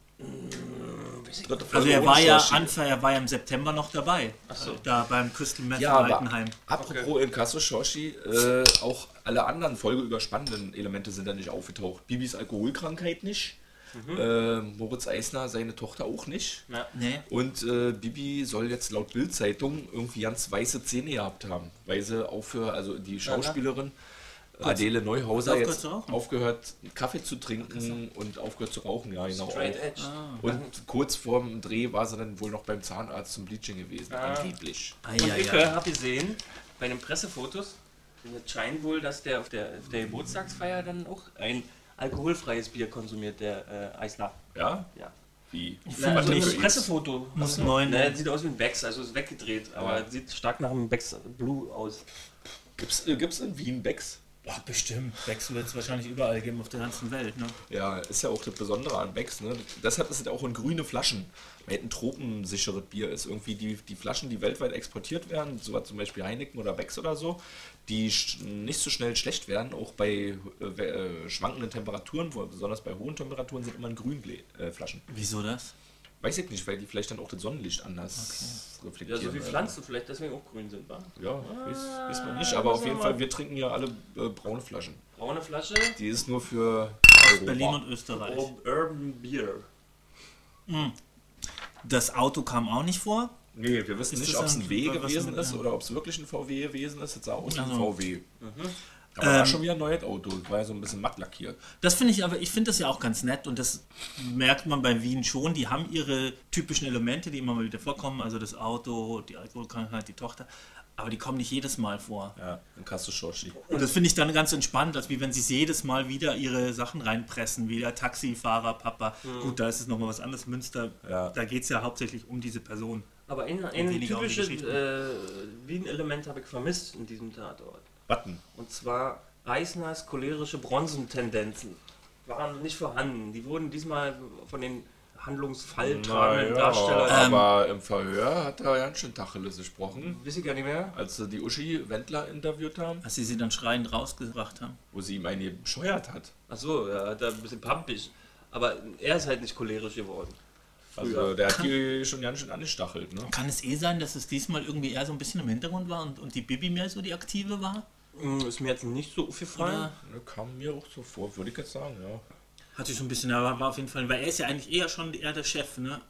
Dritte Also Folge er ohne war ja. Anfang, er war ja im September noch dabei. So. Da beim Crystal Meth Ja, in Altenheim. apropos Inkasso Shoshi, äh, auch alle anderen folgeüberspannenden Elemente sind da nicht aufgetaucht. Bibis Alkoholkrankheit nicht, äh, Moritz Eisner, seine Tochter auch nicht. ja. Nee. Und äh, Bibi soll jetzt laut Bild-Zeitung irgendwie ganz weiße Zähne gehabt haben, weil sie aufhört, also die Schauspielerin Adele Neuhauser Hat sie aufgehört jetzt aufgehört, Kaffee zu trinken und aufgehört zu rauchen, ja genau. Straight auch. Edge. Und kurz vorm Dreh war sie dann wohl noch beim Zahnarzt zum Bleaching gewesen, Ah. angeblich. Und ich äh, habe gesehen, bei den Pressefotos, es scheint wohl, dass der auf der, auf der Geburtstagsfeier dann auch ein alkoholfreies Bier konsumiert, der äh, Eisner. Ja? Ja. Wie? Na, also ein Pressefoto. Muss Also, neun- Ne, sieht aus wie ein Becks, also ist weggedreht, aber Ja. sieht stark nach einem Becks Blue aus. Gibt's, äh, gibt's in Wien Becks? Ach, bestimmt. Becks wird es wahrscheinlich überall geben auf der ganzen Welt. Ne? Ja, ist ja auch das Besondere an Becks. Ne? Deshalb ist es auch in grüne Flaschen. Weil ein tropensicheres Bier ist. Irgendwie die, die Flaschen, die weltweit exportiert werden, so was zum Beispiel Heineken oder Becks oder so, die nicht so schnell schlecht werden, auch bei äh, äh, schwankenden Temperaturen, wo, besonders bei hohen Temperaturen, sind immer in Ble- äh, Flaschen. Wieso das? Weiß ich nicht, weil die vielleicht dann auch das Sonnenlicht anders Ja, reflektieren. so wie Pflanzen vielleicht deswegen auch grün sind, wa? Ja, weiß, weiß man nicht. Aber auf jeden Fall, wir trinken ja alle äh, braune Flaschen. Braune Flasche, Die ist nur für Europa. Berlin und Österreich. Ur- Urban Beer. Das Auto kam auch nicht vor. Nee, wir wissen Ist nicht, ob es ein- W gewesen ist oder ob es wirklich ein VW gewesen ist. Jetzt sah aus wie ein Also. VW. Aber war Ähm, schon wieder ein neues Auto. War ja so ein bisschen matt lackiert. Das finde ich aber, ich finde das ja auch ganz nett und das merkt man bei Wien schon. Die haben ihre typischen Elemente, die immer mal wieder vorkommen, also das Auto, die Alkoholkrankheit, die Tochter, aber die kommen nicht jedes Mal vor. Ja, ein Kasse Schorschi. Und das finde ich dann ganz entspannt, als wie wenn sie jedes Mal wieder ihre Sachen reinpressen, wie der Taxifahrer, Papa. Gut, da ist es nochmal was anderes. Münster, Ja. da geht es ja hauptsächlich um diese Person. Aber ein, ein typisches äh, Wien-Element habe ich vermisst in diesem Tatort. Button. Und zwar Eisners cholerische Bronzentendenzen waren nicht vorhanden. Die wurden diesmal von den handlungsfalltragenden Darstellern. aber im Verhör hat er ganz schön Tacheles gesprochen. Weiß ich gar nicht mehr. Als sie die Uschi Wendler interviewt haben, Als sie sie dann schreiend rausgebracht haben. wo sie ihm einen bescheuert hat. Achso, ja, da ein bisschen pampig. Aber er ist halt nicht cholerisch geworden. Also Früher. der hat die schon ganz schön angestachelt. Ne? Kann es eh sein, dass es diesmal irgendwie eher so ein bisschen im Hintergrund war und, und die Bibi mehr so die Aktive war? Hm, Ist mir jetzt nicht so aufgefallen. Oder Ne, Kam mir auch so vor, würde ich jetzt sagen, ja. hatte ich so ein bisschen, aber war auf jeden Fall, weil er ist ja eigentlich eher schon eher der Chef, ne?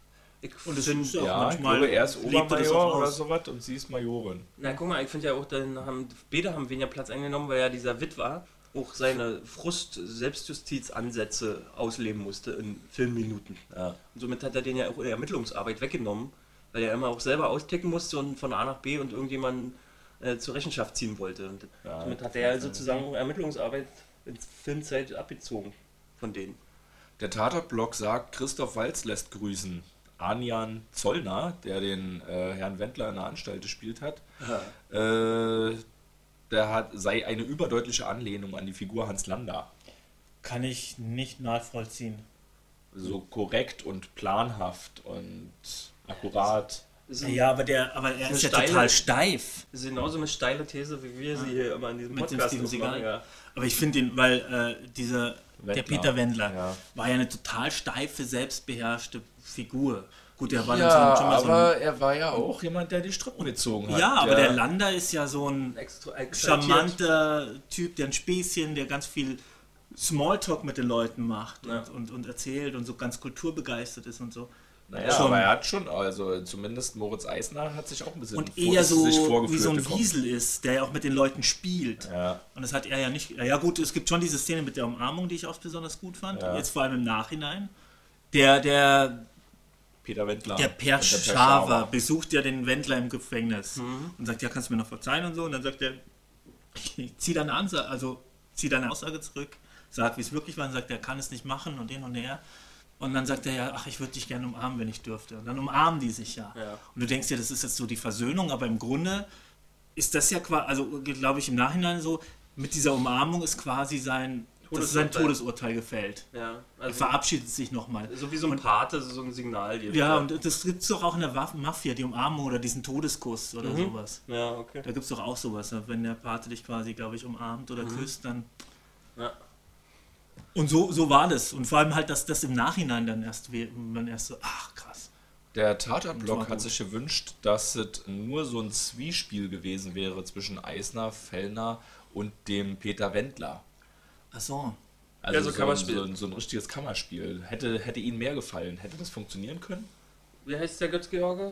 Ich Und das find- ist ja auch Ja, ich manchmal. glaube, er ist er Obermajor oder sowas und sie ist Majorin. Na guck mal, ich finde ja auch, dann haben beide haben weniger Platz eingenommen, weil ja dieser Witwer auch seine Frust-Selbstjustiz-Ansätze ausleben musste in Filmminuten. Ja. Und somit hat er den ja auch in der Ermittlungsarbeit weggenommen, weil er immer auch selber austicken musste und von A nach B und irgendjemanden äh, zur Rechenschaft ziehen wollte. Und Ja, somit hat er sozusagen Ermittlungsarbeit in Filmzeit abgezogen von denen. Der Tatort-Blog sagt, Christoph Walz lässt grüßen. Anjan Zollner, der den äh, Herrn Wendler in der Anstalt gespielt hat, äh, der hat, sei eine überdeutliche Anlehnung an die Figur Hans Landa. Kann ich nicht nachvollziehen. So korrekt und planhaft und akkurat. Ja, aber der, aber er ist ja steile- total steif. das ist genauso eine steile These, wie wir sie hier immer in diesem Mit dem Podcast Seagal. ja. Aber ich finde ihn, weil äh, dieser, der Wendler. Peter Wendler Ja. war ja eine total steife, selbstbeherrschte Figur. Gut, der war dann Ja, so, schon mal so aber er war ja auch jemand, der die Strippen gezogen ein, hat. Ja, aber der Lander ist ja so ein Extra, charmanter Typ, der ein Späßchen, der ganz viel Smalltalk mit den Leuten macht Ja. und, und, und erzählt und so ganz kulturbegeistert ist und so. Naja, Schon. aber er hat schon, also zumindest Moritz Eisner hat sich auch ein bisschen Und eher so wie so ein. Wiesel ist, der ja auch mit den Leuten spielt. Ja. Und das hat er ja nicht. Ja, gut, es gibt schon diese Szene mit der Umarmung, die ich auch besonders gut fand. Ja. Jetzt vor allem im Nachhinein. Der, der, Peter Wendler. der Per Schaver besucht ja den Wendler im Gefängnis Mhm. und sagt, ja, kannst du mir noch verzeihen und so. Und dann sagt er, zieh deine Ansage, also zieh deine Aussage zurück, sag, wie es wirklich war, und sagt, er kann es nicht machen und den und der. Und dann sagt er ja, ach, ich würde dich gerne umarmen, wenn ich dürfte. Und dann umarmen die sich ja. Ja. Und du denkst ja, das ist jetzt so die Versöhnung, aber im Grunde ist das ja quasi, also glaube ich im Nachhinein so, mit dieser Umarmung ist quasi sein, das ist sein Todesurteil. Todesurteil gefällt. Ja, Er also verabschiedet sich nochmal. so wie so ein Pate, so ein Signal. hier. Ja, und das gibt es doch auch in der Waffen- Mafia, die Umarmung oder diesen Todeskuss oder Mhm. sowas. Ja, okay. Da gibt es doch auch sowas, ne? wenn der Pate dich quasi, glaube ich, umarmt oder küsst, dann. Ja. Und so, so war das. Und vor allem halt, dass das im Nachhinein dann erst, man erst so, ach krass. Der gut. hat sich gewünscht, dass es nur so ein Zwiespiel gewesen wäre zwischen Eisner, Fellner und dem Peter Wendler. Ach so. Also Ja, so so, Kammerspiel. so, ein- so ein richtiges Kammerspiel. Hätte, hätte Ihnen mehr gefallen. Hätte das funktionieren können? Wie heißt der Götz-George?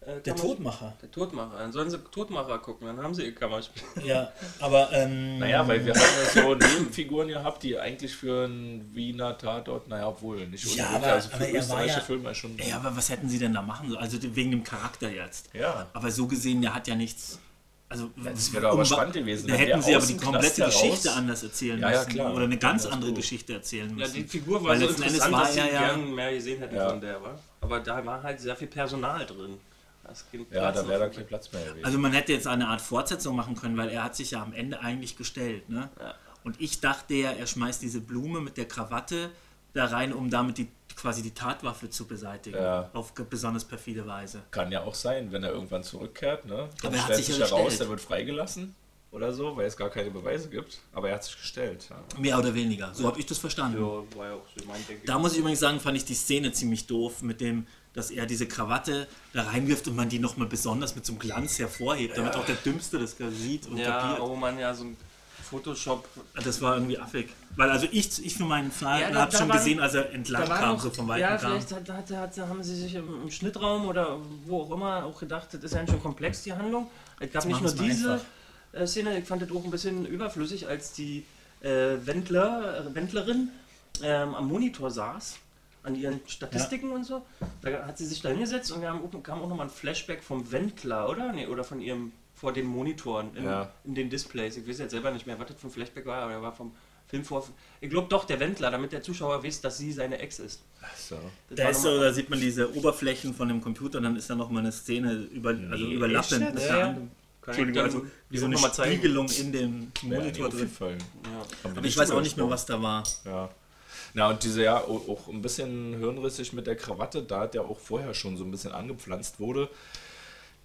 Äh, Der Todmacher. Der Todmacher. Dann sollen sie Todmacher gucken, dann haben sie ihr Kammerspiel. Ja, aber. Ähm, Naja, weil wir haben ja so Nebenfiguren gehabt, die eigentlich für einen Wiener Tatort, naja, obwohl nicht Ja, aber- also für aber er österreichische ja- Filme schon. Ja, aber was hätten sie denn da machen sollen? Also wegen dem Charakter jetzt. Ja. Aber so gesehen, der hat ja nichts. Also, Das wäre doch aber spannend gewesen, Da hätten sie aber die komplette Geschichte anders erzählen Ja, ja, müssen. klar. Oder eine ganz andere gut. Geschichte erzählen Ja, müssen. die Figur war Weil so letzten Endes interessant, war dass ich er ja- gern mehr gesehen hätte Ja. von der, wa? Aber da war halt sehr viel Personal drin. Ja, da wäre da kein Platz mehr gewesen. Also man hätte jetzt eine Art Fortsetzung machen können, weil er hat sich ja am Ende eigentlich gestellt. Ne? Ja. Und ich dachte ja, er schmeißt diese Blume mit der Krawatte da rein, um damit die, quasi die Tatwaffe zu beseitigen. Ja. Auf besonders perfide Weise. Kann ja auch sein, wenn er irgendwann zurückkehrt, ne? Dann Aber er hat stellt sich sich ja heraus, gestellt. der wird freigelassen oder so, weil es gar keine Beweise gibt. Aber er hat sich gestellt. Ja. Mehr oder weniger. So habe ich das verstanden. Ja, war ja auch so mein Denken. Da muss ich übrigens sagen, fand ich die Szene ziemlich doof mit dem, dass er diese Krawatte da reinwirft und man die nochmal besonders mit so einem Glanz hervorhebt, damit auch der Dümmste das sieht und ja, kapiert. oh man, ja, so ein Photoshop. Das war irgendwie affig. Weil also ich, ich für meinen Fall Ja, habe schon waren- gesehen, als er entlang kam, noch- so vom Weiten Ja, kam. vielleicht hat, hat, hat, haben sie sich im, im Schnittraum oder wo auch immer auch gedacht, das ist ja schon komplex, die Handlung. Es gab nicht machen nur diese einfach. äh, Szene, ich fand das auch ein bisschen überflüssig, als die äh, Wendler, äh, Wendlerin ähm, am Monitor saß, an ihren Statistiken und so. Da hat sie sich da hingesetzt und wir haben, auch- kam auch nochmal ein Flashback vom Wendler, oder? Nee, oder von ihrem, vor den Monitoren in, Ja. in den Displays. Ich weiß jetzt selber nicht mehr, was das für ein Flashback war, aber er war vom Film vor. Ich glaube doch, der Wendler, damit der Zuschauer weiß, dass sie seine Ex ist. Ach so. Das Da, ist so, da sieht man diese Oberflächen von dem Computer und dann ist da nochmal eine Szene über, also Nee, überlappend. jetzt? der Ja, ja. Entschuldigung, also wie so eine. Spiegelung in dem Ja, Monitor nee, drin. Aber ich weiß auch nicht mehr, was da war. Ja. Na, und diese ja auch ein bisschen hirnrissig mit der Krawatte, da hat ja auch vorher schon so ein bisschen angepflanzt wurde.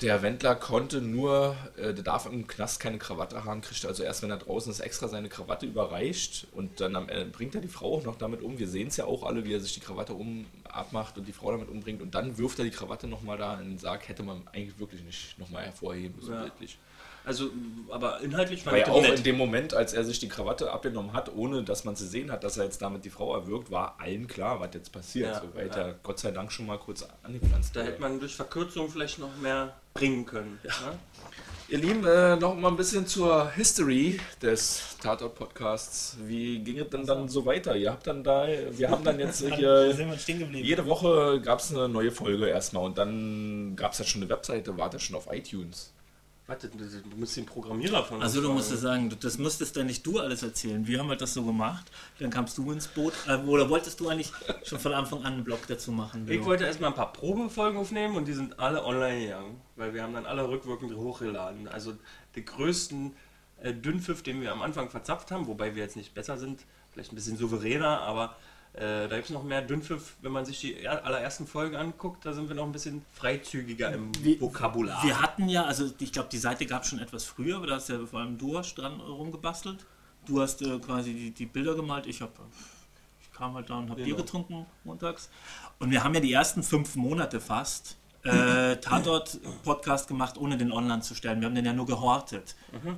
Der Wendler konnte nur, äh, der darf im Knast keine Krawatte haben, kriegt also erst, wenn er draußen ist, extra seine Krawatte überreicht und dann am Ende bringt er die Frau auch noch damit um. Wir sehen es ja auch alle, wie er sich die Krawatte um abmacht und die Frau damit umbringt und dann wirft er die Krawatte nochmal da in den Sarg, hätte man eigentlich wirklich nicht nochmal hervorheben müssen, Ja. bildlich. Also, aber inhaltlich Weil ich das auch nett. in dem Moment, als er sich die Krawatte abgenommen hat, ohne dass man zu sehen hat, dass er jetzt damit die Frau erwürgt, war allen klar, was jetzt passiert. Ja, Soweit ja. er Gott sei Dank schon mal kurz angepflanzt Da hätte man durch Verkürzung vielleicht noch mehr bringen können. Ja. Ihr Lieben, äh, noch mal ein bisschen zur History des Tatort-Podcasts. Wie ging es denn dann so weiter? Ihr habt dann da, wir haben dann jetzt hier, sind wir stehen geblieben? jede Woche gab es eine neue Folge erstmal und dann gab es ja schon eine Webseite, war das schon auf iTunes. Warte, du du musst den Programmierer von Also du uns musst es fragen. sagen, du- das musstest dann nicht du alles erzählen. Wir haben halt das so gemacht. Dann kamst du ins Boot. Äh, oder wolltest du eigentlich schon von Anfang an einen Blog dazu machen? Ich Leo? wollte erstmal ein paar Probefolgen aufnehmen und die sind alle online gegangen, weil wir haben dann alle rückwirkend hochgeladen. Also den größten äh, Dünnpfiff, den wir am Anfang verzapft haben, wobei wir jetzt nicht besser sind, vielleicht ein bisschen souveräner, aber äh, da gibt es noch mehr Dünnpfiff, wenn man sich die er- allerersten Folgen anguckt, da sind wir noch ein bisschen freizügiger im Wir- Vokabular. Wir hatten ja, also ich glaube, die Seite gab es schon etwas früher, aber da hast ja vor allem du hast dran rumgebastelt. Du hast äh, quasi die, die Bilder gemalt. Ich habe ich kam halt da und habe Bier Genau. getrunken montags. Und wir haben ja die ersten fünf Monate fast äh, Tatort-Podcast gemacht, ohne den online zu stellen. Wir haben den ja nur gehortet.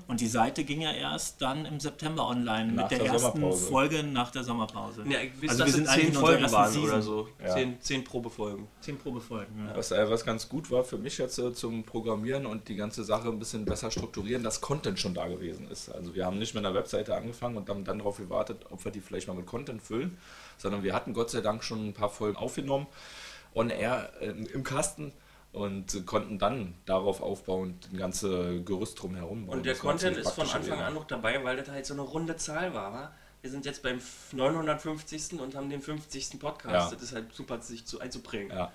Und die Seite ging ja erst dann im September online Nach mit der, der ersten. Folge nach der Sommerpause. ja, ich weiß, also wir sind zehn Folgen waren Season. oder so. Ja. Zehn, zehn Probefolgen. Zehn Probefolgen. Ja. Was, äh, was ganz gut war für mich jetzt äh, zum Programmieren und die ganze Sache ein bisschen besser strukturieren, dass Content schon da gewesen ist. Also wir haben nicht mit einer Webseite angefangen und haben dann darauf gewartet, ob wir die vielleicht mal mit Content füllen, sondern wir hatten Gott sei Dank schon ein paar Folgen aufgenommen, on air äh, im Kasten und konnten dann darauf aufbauend ein ganze Gerüst drumherum bauen. Und der Das war Content ist von Anfang gewesen. an noch dabei, weil das halt so eine runde Zahl war. wa? Wir sind jetzt beim 950. und haben den 50. Podcast. Ja. Das ist halt super, sich zu einzuprägen. Ja,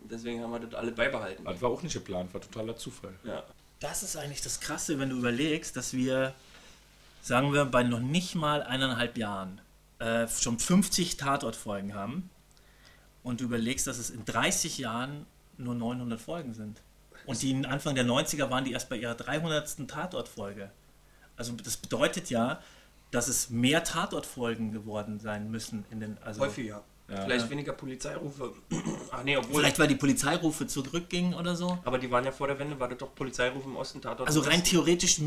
Und deswegen haben wir das alle beibehalten. das war auch nicht geplant, war totaler Zufall. Ja. Das ist eigentlich das Krasse, wenn du überlegst, dass wir, sagen wir, bei noch nicht mal eineinhalb Jahren äh, schon 50 Tatortfolgen haben und du überlegst, dass es in 30 Jahren nur 900 Folgen sind. Und die Anfang der 90er waren die erst bei ihrer 300. Tatortfolge. Also das bedeutet ja, dass es mehr Tatortfolgen geworden sein müssen in den also Häufiger. Ja. Vielleicht weniger Polizeirufe. Ach nee, obwohl. Vielleicht weil die Polizeirufe zurückgingen oder so. aber die waren ja vor der Wende, war das doch Polizeirufe im Osten, Tatort Also rein theoretisch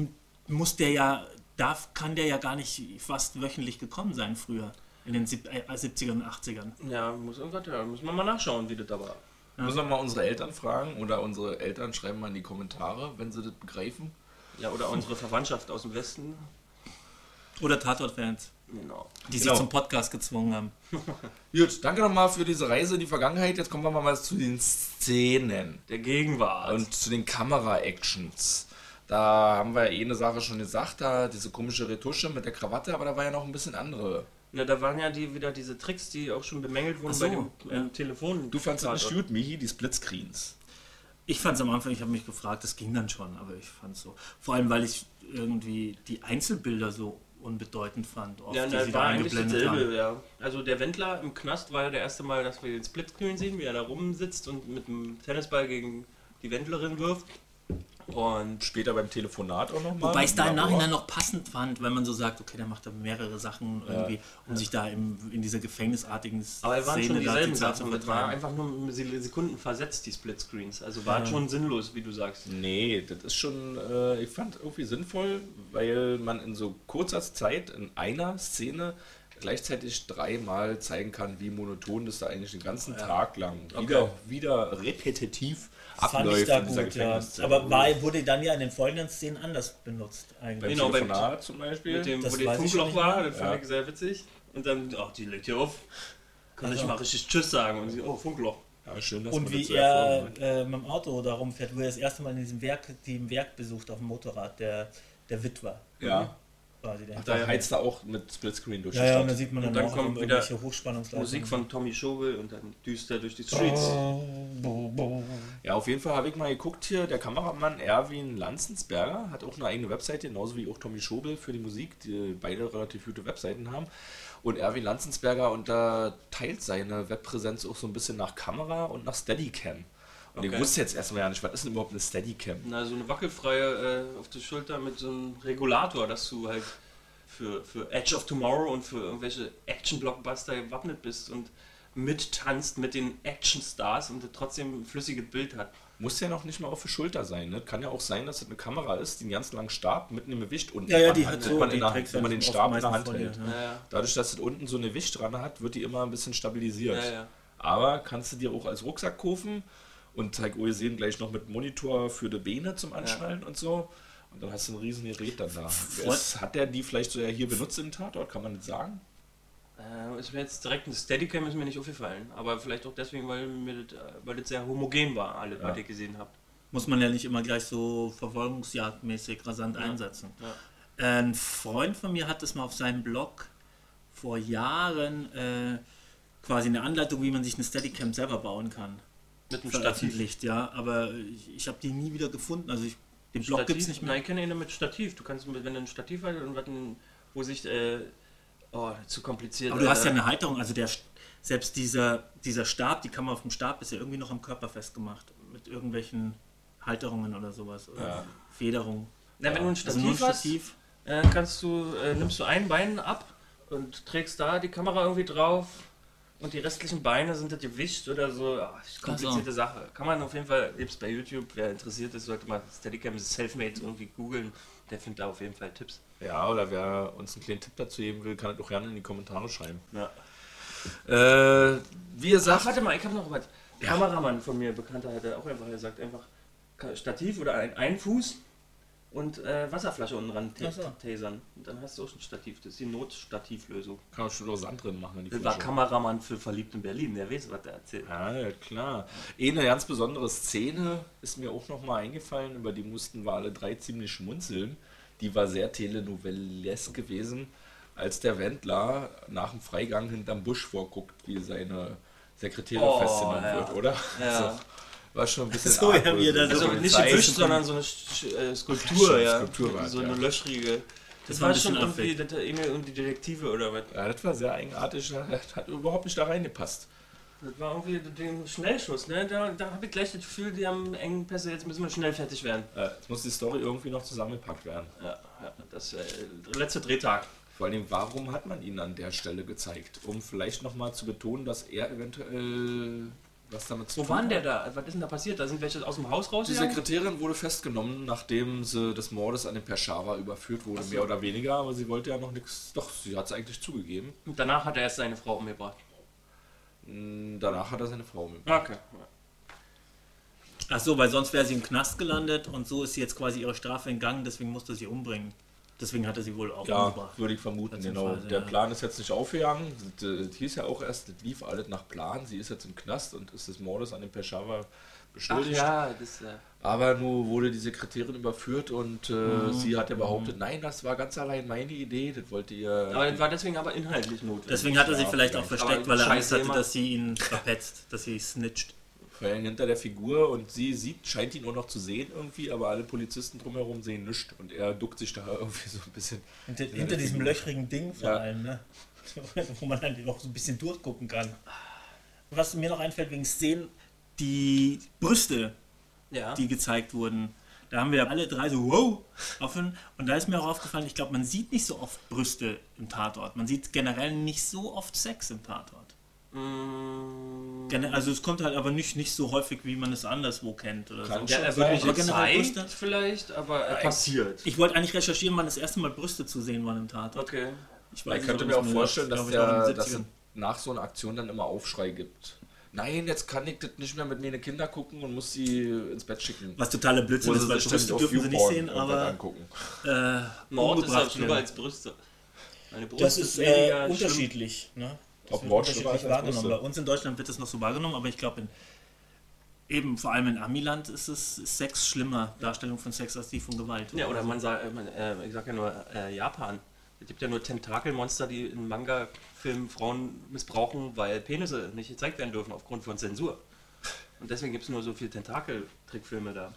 muss der ja, darf, kann der ja gar nicht fast wöchentlich gekommen sein früher. In den sieb- äh, 70ern und 80ern. Ja, muss irgendwas, ja, muss man mal nachschauen, wie das da war. Müssen wir mal unsere Eltern fragen oder unsere Eltern schreiben mal in die Kommentare, wenn sie das begreifen. Ja, oder unsere Verwandtschaft aus dem Westen. Oder Tatort-Fans, Genau. die Genau. sich zum Podcast gezwungen haben. Gut, danke nochmal für diese Reise in die Vergangenheit. Jetzt kommen wir mal zu den Szenen Der Gegenwart. und zu den Kamera-Actions. Da haben wir ja eh eine Sache schon gesagt, da diese komische Retusche mit der Krawatte, aber da war ja noch ein bisschen andere. Na, da waren ja die, wieder diese Tricks, die auch schon bemängelt wurden Ach so, bei dem ja. ähm, Telefon. Du fandst das nicht gut, Michi, die Splitscreens. Ich fand es am Anfang, ich habe mich gefragt, das ging dann schon, aber ich fand es so. Vor allem, weil ich irgendwie die Einzelbilder so unbedeutend fand, oft, Ja, die das sie war da eigentlich eingeblendet haben. dasselbe, ja. Also der Wendler im Knast war ja der erste Mal, dass wir den Splitscreen sehen, wie er da rumsitzt und mit dem Tennisball gegen die Wendlerin wirft. Und Später beim Telefonat auch nochmal. Wobei ich es da im Nachhinein noch passend fand, weil man so sagt, okay, der macht da mehrere Sachen Ja. irgendwie, um sich da im, in dieser gefängnisartigen Aber es waren schon da die dieselben zu Sachen. Das war einfach nur Sekunden versetzt, die Splitscreens. Also war schon sinnlos, wie du sagst. Nee, das ist schon, äh, ich fand irgendwie sinnvoll, weil man in so kurzer Zeit in einer Szene gleichzeitig dreimal zeigen kann, wie monoton das da eigentlich den ganzen Tag lang wieder, wieder repetitiv Fand abläuft ich da in dieser gut, ja. Aber war, wurde dann ja in den folgenden Szenen anders benutzt eigentlich. Genau, beim- Telefonat zum Beispiel. Mit dem, Das wo ich Funkloch war, das fand ich sehr witzig. Und dann, ach, die legt hier auf. Kann Also- ich mal richtig Tschüss sagen. Und sie, oh, Funkloch. ja, schön, dass Und man wie das so er äh, mit dem Auto da rumfährt, wo er das erste Mal in diesem Werk, die im Werk besucht auf dem Motorrad, der, der Witwer. Ja, Quasi der. da heizt er auch mit Splitscreen durch ja, die ja, und da Stadt. sieht man Und dann, dann auch kommt wieder irgendwelche Hochspannungsleitungen. Musik von Tommy Schobel und dann düster durch die Streets. Ja, auf jeden Fall habe ich mal geguckt hier, der Kameramann Erwin Lanzensberger hat auch eine eigene Webseite, genauso wie auch Tommy Schobel für die Musik, die beide relativ gute Webseiten haben. Und Erwin Lanzensberger unterteilt seine Webpräsenz auch so ein bisschen nach Kamera und nach Steadicam. Und ich Okay. wusste jetzt erstmal ja nicht, was ist denn überhaupt eine Steadicam? Na, so eine wackelfreie äh, auf der Schulter mit so einem Regulator, dass du halt für, für Edge of Tomorrow und für irgendwelche Action-Blockbuster gewappnet bist und mittanzt mit den Action-Stars und trotzdem ein flüssiges Bild hat. Muss ja noch nicht mal auf der Schulter sein. Ne? Kann ja auch sein, dass es eine Kamera ist, die einen ganz langen Stab mitten im Gewicht unten Ja, ja, die hat so, man die in der, trägst wenn man den Stab in der Hand hält. ja. Naja. Dadurch, dass es unten so eine Gewicht dran hat, wird die immer ein bisschen stabilisiert. Ja, ja. Aber kannst du dir auch als Rucksack kaufen und zeig oh, ihr sehen gleich noch mit Monitor für die Beine zum Anschnallen und so. Und dann hast du ein riesen Gerät dann da. Es, hat der die vielleicht so ja hier benutzt im Tatort, kann man das sagen? Äh, ist mir jetzt direkt ein Steadicam ist mir nicht aufgefallen. Aber vielleicht auch deswegen, weil, mir das, äh, weil das sehr homogen war, alle, was Ja. ich gesehen habe. Muss man ja nicht immer gleich so verfolgungsjagdmäßig rasant einsetzen. Ein Freund von mir hat das mal auf seinem Blog vor Jahren äh, quasi eine Anleitung, wie man sich eine Steadicam selber bauen kann. Mit einem Stativ. Veröffentlicht, ja, aber ich, ich habe die nie wieder gefunden. Also ich, den Blog gibt es nicht mehr. Nein, ich kenne ihn mit Stativ. Du kannst, mit, wenn du ein Stativ hast und was ein, wo sich, äh, oh, zu kompliziert. Aber du hast ja äh, eine Halterung, also der selbst dieser, dieser Stab, die Kamera auf dem Stab ist ja irgendwie noch am Körper festgemacht. Mit irgendwelchen Halterungen oder sowas. Oder Ja. Federung. Na, wenn du ein Also Stativ, nur ein hast, Stativ. äh, kannst du, äh, nimmst du ein Bein ab und trägst da die Kamera irgendwie drauf und die restlichen Beine sind das Gewicht oder so. Ach, ist komplizierte Sache. Kann man auf jeden Fall, selbst bei YouTube, wer interessiert ist, sollte mal Steadicam Selfmade irgendwie googeln. Der findet da auf jeden Fall Tipps. Ja, oder wer uns einen kleinen Tipp dazu geben will, kann das auch gerne in die Kommentare schreiben. Ja. Äh, wie ihr Ach, sagt, warte mal, ich habe noch was. Kameramann von mir, Bekannter, hat er auch einfach gesagt, einfach Stativ oder ein, ein Fuß und äh, Wasserflasche unten ran ta so. tasern. Und dann hast du auch ein Stativ. Das ist die Notstativlösung. kann man schon noch Sand drin machen die Das war Flasche. Kameramann für Verliebt in Berlin, der weiß, was der erzählt. Ja, ja, klar. Eh, Eine ganz besondere Szene ist mir auch noch mal eingefallen, über die mussten wir alle drei ziemlich schmunzeln. Die war sehr telenovellesk gewesen, als der Wendler nach dem Freigang hinterm Busch vorguckt, wie seine Sekretärin Oh, festgenommen ja. wird, oder? Ja. So, war schon ein bisschen So, arg, ja, er da so Also nicht gewischt, sondern so eine Sch- äh, Skulptur, ja. Skulptur war so eine ja. löchrige. Das, war ein war schon irgendwie das Emil und die Detektive oder was. Ja, das war sehr eigenartig, das hat überhaupt nicht da reingepasst. Das war irgendwie den Schnellschuss, ne? Da, da habe ich gleich das Gefühl, die haben Engpässe, jetzt müssen wir schnell fertig werden. Äh, Jetzt muss die Story irgendwie noch zusammengepackt werden. Ja, ja das äh, letzte Drehtag. Vor allem, warum hat man ihn an der Stelle gezeigt? Um vielleicht nochmal zu betonen, dass er eventuell was damit zu Wo tun waren hat. der da? Was ist denn da passiert? Da sind welche aus dem Haus raus? Die Sekretärin wurde festgenommen, nachdem sie des Mordes an den Peshawar überführt wurde, so. mehr oder weniger, aber sie wollte ja noch nichts. Doch, sie hat es eigentlich zugegeben. Und danach hat er erst seine Frau umgebracht. Mm, Danach hat er seine Frau mitgebracht. Okay. Ach so, weil sonst wäre sie im Knast gelandet und so ist sie jetzt quasi ihre Strafe entgangen, deswegen musste sie umbringen. Deswegen hat er sie wohl auch Ja, umgebracht. würde ich vermuten, genau. Der ja. Plan ist jetzt nicht aufgegangen. Das, das hieß ja auch erst, das lief alles nach Plan. Sie ist jetzt im Knast und ist des Mordes an den Peshawar beschuldigt. ja, das äh, Aber nun wurde die Sekretärin überführt und äh, sie hat ja behauptet, nein, das war ganz allein meine Idee, das wollte ihr. Aber das war deswegen aber inhaltlich notwendig. Deswegen hat er sich Ja, vielleicht auch versteckt, Aber weil er Angst hatte, dass sie ihn verpetzt, dass sie snitcht. Vor allem hinter der Figur und sie sieht, scheint ihn nur noch zu sehen irgendwie, aber alle Polizisten drumherum sehen nichts und er duckt sich da irgendwie so ein bisschen. Hinter, hinter diesem diesem löchrigen Ding vor Ja. allem, ne? Wo man dann auch so ein bisschen durchgucken kann. Was mir noch einfällt wegen Szenen, die Brüste, ja. die gezeigt wurden. Da haben wir alle drei so wow offen. Und da ist mir auch aufgefallen, ich glaube, man sieht nicht so oft Brüste im Tatort. Man sieht generell nicht so oft Sex im Tatort. Mm, Also es kommt halt aber nicht, nicht so häufig, wie man es anderswo kennt oder Kann so. ja, schon er wird nicht gezeigt, Brüste? vielleicht, aber er passiert. Ich wollte eigentlich recherchieren, wann das erste Mal Brüste zu sehen waren im Tatort. Okay. Ich Ich weiß könnte nicht, mir auch vorstellen, dass, ich, der, dass es 70ern. nach so einer Aktion dann immer Aufschrei gibt. Nein, jetzt kann ich das nicht mehr mit meine Kinder gucken und muss sie ins Bett schicken. Was totaler Blödsinn ist, weil Brüste auf dürfen sie nicht sehen, aber angucken. äh, Mord ist halt schlimmer als Brüste. Eine Brust Das ist weniger äh, unterschiedlich. Ne? Das Ob schlimmer unterschiedlich als wahrgenommen. Bei uns in Deutschland wird das noch so wahrgenommen, aber ich glaube, eben vor allem in Amiland ist es ist Sex schlimmer, Darstellung von Sex als die von Gewalt. Ja, oder man sagt, äh, man, äh, ich sag ja nur äh, Japan. Es gibt ja nur Tentakelmonster, die in Manga-Filmen Frauen missbrauchen, weil Penisse nicht gezeigt werden dürfen aufgrund von Zensur. Und deswegen gibt es nur so viele Tentakel-Trickfilme da.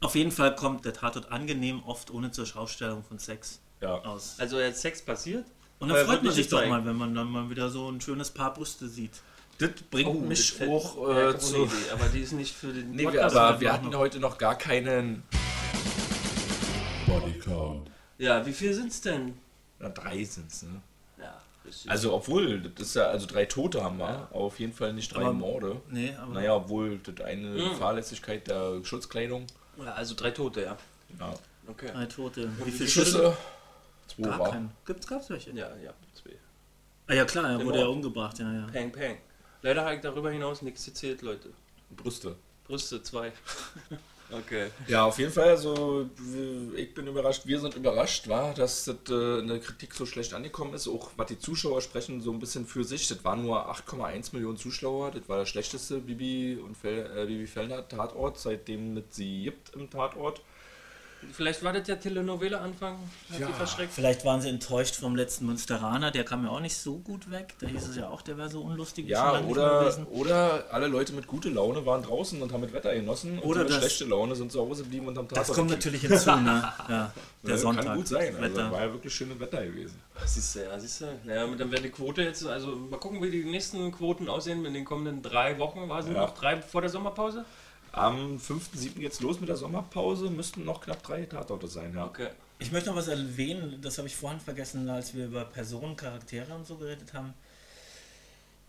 Auf jeden Fall kommt der Tatort angenehm oft ohne zur Schaustellung von Sex Ja. aus. Also jetzt Sex passiert. Und aber da er freut man sich doch mal, wenn man dann mal wieder so ein schönes Paar Brüste sieht. Das bringt Oh, mich das auch ja, äh, zu. Idee, aber die ist nicht für den Nee, wir, Podcast. aber das wir hatten noch. heute noch gar keinen. Body Count. Ja, wie viel sind's denn? Na, drei sind's, ne? Ja, richtig. Also, obwohl, das ist ja, also drei Tote haben wir, aber auf jeden Fall nicht drei Aber- Morde. Nee, aber Naja, obwohl das eine Mhm. Fahrlässigkeit der Schutzkleidung. ja, also drei Tote, ja. Ja. Okay. drei Tote. Wie wie viele viele Schüsse. Zwei Gar war. keinen. Gibt's, gab's welche? Ja, ja, zwei. Ah ja klar, er Im wurde ja Ort. umgebracht, ja, ja. Peng, peng. Leider habe ich darüber hinaus nichts gezählt, Leute. Brüste. Brüste, zwei. okay. Ja, auf jeden Fall, also ich bin überrascht, wir sind überrascht, war, dass das äh, in der Kritik so schlecht angekommen ist. Auch was die Zuschauer sprechen, so ein bisschen für sich. Das waren nur 8,1 Millionen Zuschauer. Das war der schlechteste Bibi und Fel äh, Bibi Fellner Tatort, seitdem es sie gibt im Tatort. Vielleicht war das der Telenovela-Anfang. Hat Ja. Vielleicht waren sie enttäuscht vom letzten Münsteraner, der kam ja auch nicht so gut weg. Da hieß es ja auch, der wäre so unlustig. Ja, oder, gewesen. oder alle Leute mit guter Laune waren draußen und haben mit Wetter genossen. Oder mit das- schlechte Laune sind zu Hause geblieben und haben Das Tatort kommt gekickt. natürlich hinzu, ne? Ja, der Ja, Sonntag. Kann gut sein. das Also, Wetter. war ja wirklich schönes Wetter gewesen. Siehst du, ja, siehst du. Naja, dann wäre die Quote jetzt, also mal gucken, wie die nächsten Quoten aussehen in den kommenden drei Wochen. War es Ja. noch drei vor der Sommerpause? Am 5.7. geht's los mit der Sommerpause. Müssten noch knapp drei Tatorte sein, ja. Okay. Ich möchte noch was erwähnen, das habe ich vorhin vergessen, als wir über Personen, Charaktere und so geredet haben.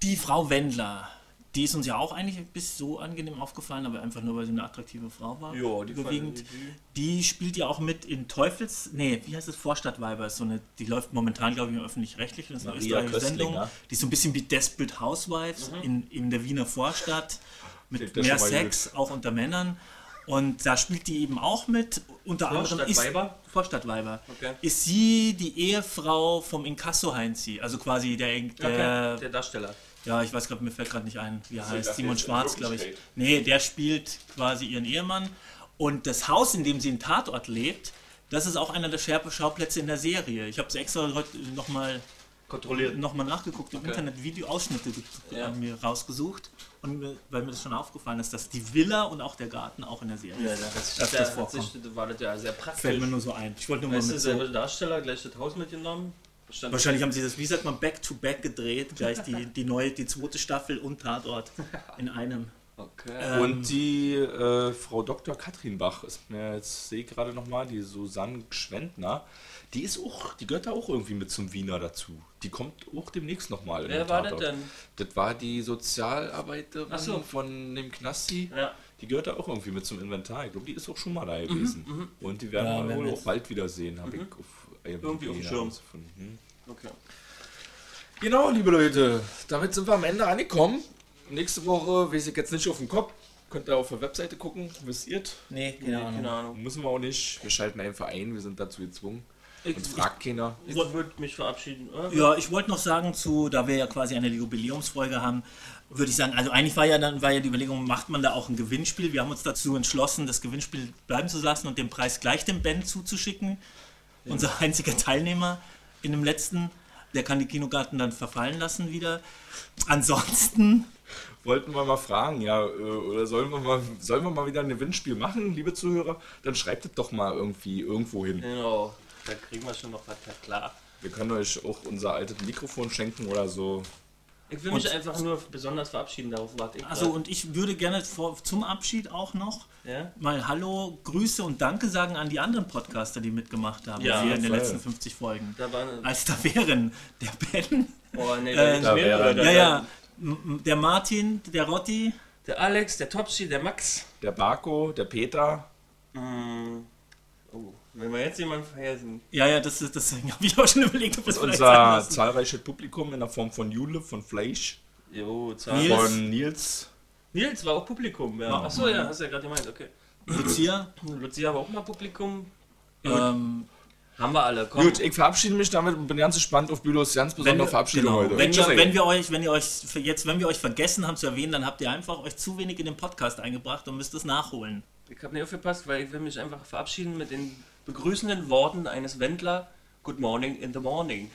Die Frau Wendler, die ist uns ja auch eigentlich bis so angenehm aufgefallen, aber einfach nur, weil sie eine attraktive Frau war. Ja, die überwiegend. die- Die spielt ja auch mit in Teufels. Nee, wie heißt es? Vorstadtweiber. Ist so eine, die läuft momentan, glaube ich, im öffentlich-rechtlichen. Das ist eine Maria österreichische Sendung. Die ist so ein bisschen wie Desperate Housewives in, in der Wiener Vorstadt. Mit mehr Sex, auch unter Männern. Und da spielt die eben auch mit. Unter anderem ist Vorstadtweiber? Vorstadtweiber. Okay. Ist sie die Ehefrau vom Inkasso Heinzi? Also quasi der, der, Okay, der Darsteller. ja, ich weiß gerade, mir fällt gerade nicht ein, wie er heißt. Simon Schwarz, glaube ich. Nee, der spielt quasi ihren Ehemann. Und das Haus, in dem sie im Tatort lebt, das ist auch einer der Schauplätze in der Serie. Ich habe es extra heute nochmal Kontrolliert. noch mal nachgeguckt, im Okay. Internet Videoausschnitte Ja. mir rausgesucht. Und mir, weil mir das schon aufgefallen ist, dass die Villa und auch der Garten auch in der Serie Ja, das, das, das da vorkommt. war das ja sehr praktisch. Fällt mir nur so ein. Ich wollte nur mal mit so selber Darsteller, gleich das Haus mitgenommen. Stand Wahrscheinlich haben sie das, wie sagt man, back-to-back gedreht, gleich die, die neue, die zweite Staffel und Tatort in einem. Okay. Ähm, Und die äh, Frau Dr. Katrin Bach ist mir jetzt sehe ich gerade nochmal, die Susanne Gschwendner, die ist auch, die gehört da auch irgendwie mit zum Wiener dazu. Die kommt auch demnächst nochmal. Wer war das denn? Das war die Sozialarbeiterin so. von dem Knasti. Ja. Die gehört da auch irgendwie mit zum Inventar. Ich glaube, die ist auch schon mal da gewesen. Und die werden Ja, wir wohl auch bald wiedersehen, habe ich auf Irgendwie auf dem Schirm. Hm. Okay. Genau, liebe Leute, damit sind wir am Ende angekommen. Nächste Woche weiß ich jetzt nicht auf den Kopf. Könnt ihr auf der Webseite gucken, wisst ihr? Nee, keine Nee, Ahnung. keine Ahnung. Müssen wir auch nicht. Wir schalten einen Verein, wir sind dazu gezwungen. Ich, Und fragt keiner. ich würde mich verabschieden. oder? Ja, ich wollte noch sagen zu, da wir ja quasi eine Jubiläumsfolge haben, würde ich sagen, also eigentlich war ja dann war ja die Überlegung, macht man da auch ein Gewinnspiel? Wir haben uns dazu entschlossen, das Gewinnspiel bleiben zu lassen und den Preis gleich dem Ben zuzuschicken. Unser einziger Teilnehmer in dem letzten, der kann die Kinogarten dann verfallen lassen wieder. Ansonsten Wollten wir mal fragen, ja, äh, oder sollen wir mal, sollen wir mal wieder ein Gewinnspiel machen, liebe Zuhörer? Dann schreibt es doch mal irgendwie irgendwo hin. Genau, da kriegen wir schon noch was, ja klar. Wir können euch auch unser altes Mikrofon schenken oder so. Ich will mich einfach nur besonders verabschieden, darauf warte ich. Also grad. und ich würde gerne vor, zum Abschied auch noch Ja? mal Hallo, Grüße und Danke sagen an die anderen Podcaster, die mitgemacht haben Ja, hier in den letzten 50 Folgen. Da waren. Als da wären der Ben, Oh, nee, Äh, da wäre- ja, ja, der Martin, der Rotti, Der Alex, der Topsy, der Max. Der Barco, der Peter, Mm. Oh, wenn wir jetzt jemanden vergessen. ja, ja, das ist, deswegen habe ich auch schon überlegt, ob es vielleicht unser zahlreiches Publikum in der Form von Jule, von Fleisch, Jo, Zahl. Nils. von Nils. Nils war auch Publikum, ja. Achso, ja, hast du ja gerade gemeint, okay. Lucia, Lucia war auch mal Publikum. ähm, Haben wir alle, komm. Gut, ich verabschiede mich damit und bin ganz gespannt auf Bülows ganz besondere wir- Verabschiedung genau, heute. Wenn, ihr, Tschüssi. wenn wir euch, wenn ihr euch jetzt, wenn wir euch vergessen haben zu erwähnen, dann habt ihr einfach euch zu wenig in den Podcast eingebracht und müsst es nachholen. Ich habe nicht aufgepasst, weil ich will mich einfach verabschieden mit den begrüßenden Worten eines Wendler. Good morning in the morning.